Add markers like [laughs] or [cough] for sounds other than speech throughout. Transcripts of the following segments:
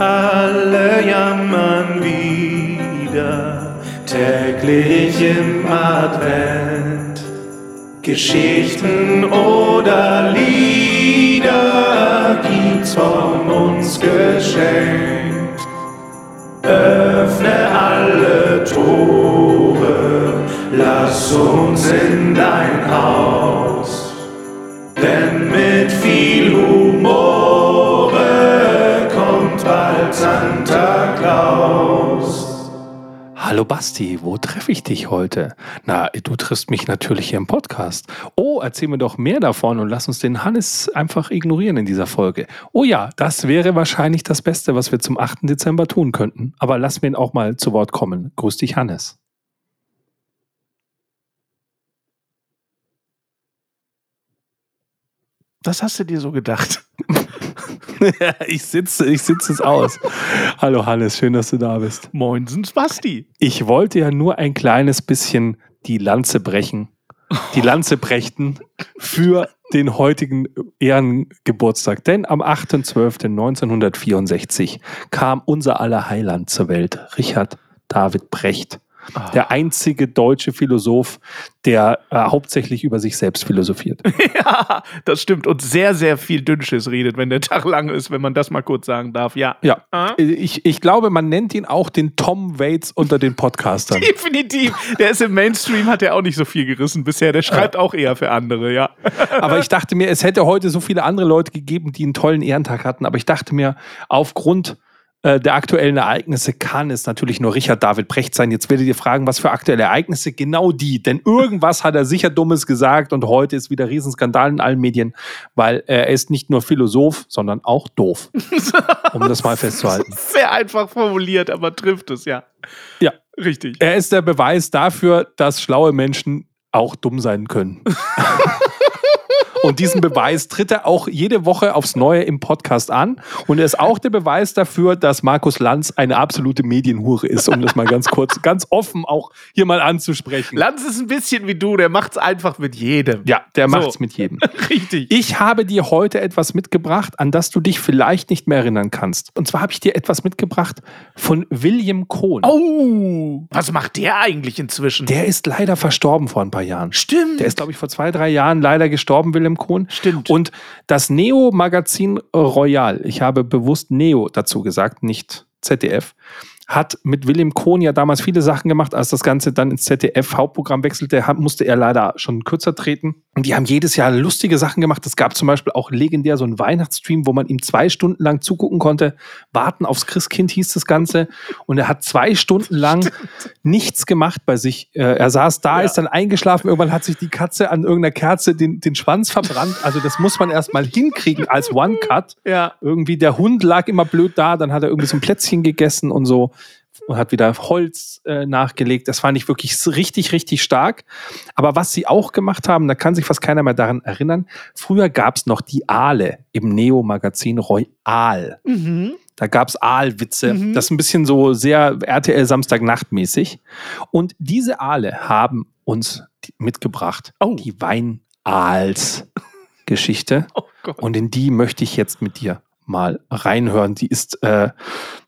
alle jammern wieder, täglich im Advent. Geschichten oder Lieder gibt's von uns geschenkt. Öffne alle Hallo Basti, wo treffe ich dich heute? Na, du triffst mich natürlich hier im Podcast. Oh, erzähl mir doch mehr davon und lass uns den Hannes einfach ignorieren in dieser Folge. Oh ja, das wäre wahrscheinlich das Beste, was wir zum 8. Dezember tun könnten. Aber lass mir ihn auch mal zu Wort kommen. Grüß dich, Hannes. Was hast du dir so gedacht? [laughs] [laughs] ich sitze, ich sitze es aus. Hallo Hannes, schön, dass du da bist. Moinsens Basti. Ich wollte ja nur ein kleines bisschen die Lanze brechen, die Lanze brächten für den heutigen Ehrengeburtstag. Denn am 8.12.1964 kam unser aller Heiland zur Welt, Richard David Brecht. Der einzige deutsche Philosoph, der äh, hauptsächlich über sich selbst philosophiert. [laughs] ja, das stimmt. Und sehr, sehr viel Dünnschiss redet, wenn der Tag lang ist, wenn man das mal kurz sagen darf. Ja. Ja. Ah? Ich, ich glaube, man nennt ihn auch den Tom Waits unter den Podcastern. [laughs] Definitiv. Der ist im Mainstream, hat er auch nicht so viel gerissen bisher. Der schreibt auch eher für andere, ja. [laughs] Aber ich dachte mir, es hätte heute so viele andere Leute gegeben, die einen tollen Ehrentag hatten. Aber ich dachte mir, aufgrund der aktuellen Ereignisse kann es natürlich nur Richard David Brecht sein. Jetzt werdet ihr fragen, was für aktuelle Ereignisse? Genau die. Denn irgendwas hat er sicher Dummes gesagt und heute ist wieder Riesenskandal in allen Medien, weil er ist nicht nur Philosoph, sondern auch doof. [laughs] Um das mal festzuhalten. Sehr einfach formuliert, aber trifft es, ja. Ja. Richtig. Er ist der Beweis dafür, dass schlaue Menschen auch dumm sein können. [laughs] Und diesen Beweis tritt er auch jede Woche aufs Neue im Podcast an. Und er ist auch der Beweis dafür, dass Markus Lanz eine absolute Medienhure ist, um das mal ganz kurz, ganz offen auch hier mal anzusprechen. Lanz ist ein bisschen wie du, der macht's einfach mit jedem. Ja, der So. macht's mit jedem. [laughs] Richtig. Ich habe dir heute etwas mitgebracht, an das du dich vielleicht nicht mehr erinnern kannst. Und zwar habe ich dir etwas mitgebracht von William Cohn. Oh, was macht der eigentlich inzwischen? Der ist leider verstorben vor ein paar Jahren. Stimmt. Der ist, glaube ich, vor zwei, drei Jahren leider gestorben, Willem Kohn. Stimmt. Und das Neo-Magazin Royal, ich habe bewusst Neo dazu gesagt, nicht ZDF, hat mit Willem Kohn ja damals viele Sachen gemacht. Als das Ganze dann ins ZDF-Hauptprogramm wechselte, musste er leider schon kürzer treten. Und die haben jedes Jahr lustige Sachen gemacht. Es gab zum Beispiel auch legendär so einen Weihnachtsstream, wo man ihm zwei Stunden lang zugucken konnte. Warten aufs Christkind hieß das Ganze. Und er hat zwei Stunden lang [laughs] nichts gemacht bei sich. Äh, Er saß da, Ja. ist dann eingeschlafen. Irgendwann hat sich die Katze an irgendeiner Kerze den, den Schwanz verbrannt. Also das muss man erst mal hinkriegen als One-Cut. ja. Irgendwie der Hund lag immer blöd da, dann hat er irgendwie so ein Plätzchen gegessen und so und hat wieder Holz äh, nachgelegt. Das fand ich wirklich richtig, richtig stark. Aber was sie auch gemacht haben, da kann sich fast keiner mehr daran erinnern. Früher gab es noch die Aale im Neo-Magazin Royal. Mhm. Da gab es Aalwitze. Mhm. Das ist ein bisschen so sehr RTL Samstagnacht mäßig. Und diese Aale haben uns mitgebracht. Oh. Die Weinaals-Geschichte. [laughs] Oh Gott. Und in die möchte ich jetzt mit dir mal reinhören. Die ist äh,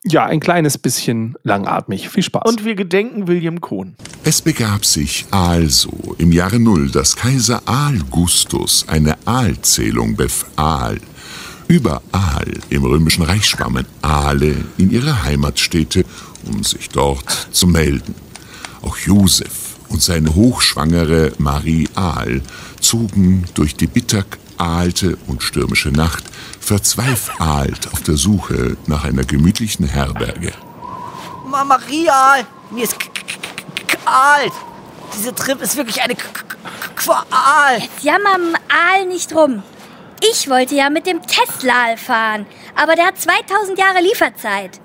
ja ein kleines bisschen langatmig. Viel Spaß. Und wir gedenken William Kohn. Es begab sich also im Jahre Null, dass Kaiser Augustus eine Aalzählung befahl. Überall im römischen Reich schwammen Aale in ihre Heimatstädte, um sich dort zu melden. Auch Josef und seine hochschwangere Marie Aal zogen durch die bitter aalte und stürmische Nacht verzweifelt auf der Suche nach einer gemütlichen Herberge. Ma Maria, mir ist k- k- k- kalt. Diese Trip ist wirklich eine K- K- K- Qual. Jammer am Aal nicht rum. Ich wollte ja mit dem Tesla fahren, aber der hat 2000 Jahre Lieferzeit.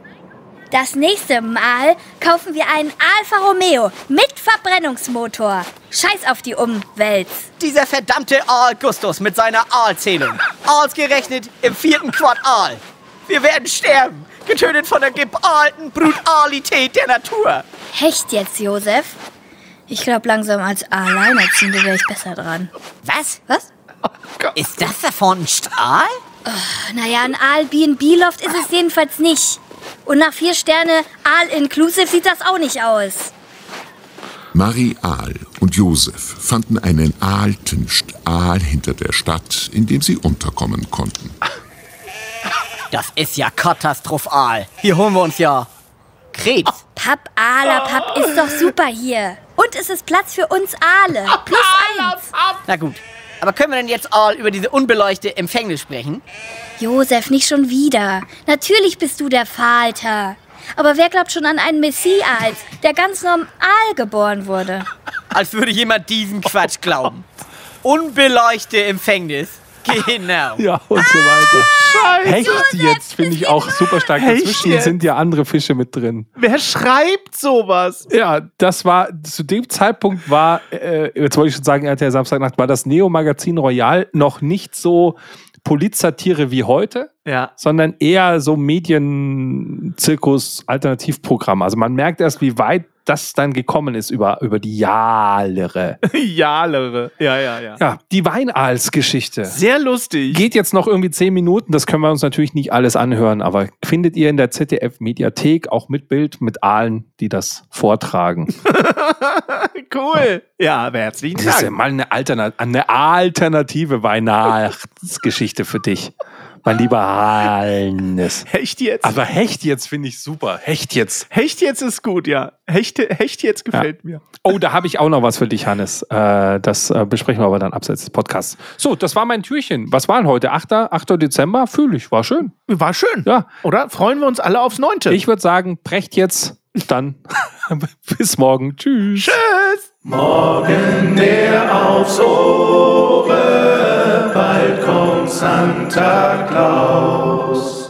Das nächste Mal kaufen wir einen Alfa Romeo mit Verbrennungsmotor. Scheiß auf die Umwelt. Dieser verdammte Augustus mit seiner Aalzählung. Aals gerechnet im vierten Quartal. Wir werden sterben, getötet von der geballten Brutalität der Natur. Hecht jetzt, Josef? Ich glaube, langsam als Alleinerziehende wäre ich besser dran. Was? Was? Ist das davon ein Stahl? Naja, ein Aal B&B-Loft ist es jedenfalls nicht. Und nach vier Sterne All-Inclusive sieht das auch nicht aus. Marie Aal und Josef fanden einen alten Aal hinter der Stadt, in dem sie unterkommen konnten. Das ist ja katastrophal. Hier holen wir uns ja Krebs. Papp, Aala, Papp, ist doch super hier. Und es ist Platz für uns Aale. Plus eins. Na gut. Aber können wir denn jetzt all über diese unbeleuchtete Empfängnis sprechen? Josef, nicht schon wieder. Natürlich bist du der Vater. Aber wer glaubt schon an einen Messias, der ganz normal geboren wurde? [laughs] Als würde jemand diesen Quatsch glauben. Unbeleuchtete Empfängnis. Genau. Ja, und so weiter. Hecht jetzt finde ich auch super stark. Hecht Dazwischen jetzt? sind ja andere Fische mit drin. Wer schreibt sowas? Ja, das war, zu dem Zeitpunkt war, äh, jetzt wollte ich schon sagen, RTL Samstagnacht, war das Neo-Magazin Royal noch nicht so Polizsatire wie heute, Ja. sondern eher so Medien-Zirkus-Alternativprogramm. Also man merkt erst, wie weit das dann gekommen ist über, über die Jahre. Jalere. [laughs] Ja, ja, ja. Ja, die Weinals-Geschichte. Sehr lustig. Geht jetzt noch irgendwie zehn Minuten, das können wir uns natürlich nicht alles anhören, aber findet ihr in der ZDF-Mediathek auch mit Bild, mit Aalen, die das vortragen. [laughs] cool. Ja, aber herzlichen Das ist ja Dank. mal eine, Alterna eine alternative Weihnachtsgeschichte für dich, mein lieber Hannes. Hecht jetzt. Aber Hecht jetzt finde ich super. Hecht jetzt. Hecht jetzt ist gut, ja. Hecht, Hecht jetzt gefällt mir. Oh, da habe ich auch noch was für dich, Hannes. Äh, das äh, besprechen wir aber dann abseits des Podcasts. So, das war mein Türchen. Was war denn heute? 8. 8. Dezember? Fühle ich. War schön. War schön. Ja. Oder? Freuen wir uns alle aufs Neunte. Ich würde sagen, brecht jetzt. Dann [laughs] bis morgen. Tschüss. Tschüss. Morgen der aufs kommt Santa Claus.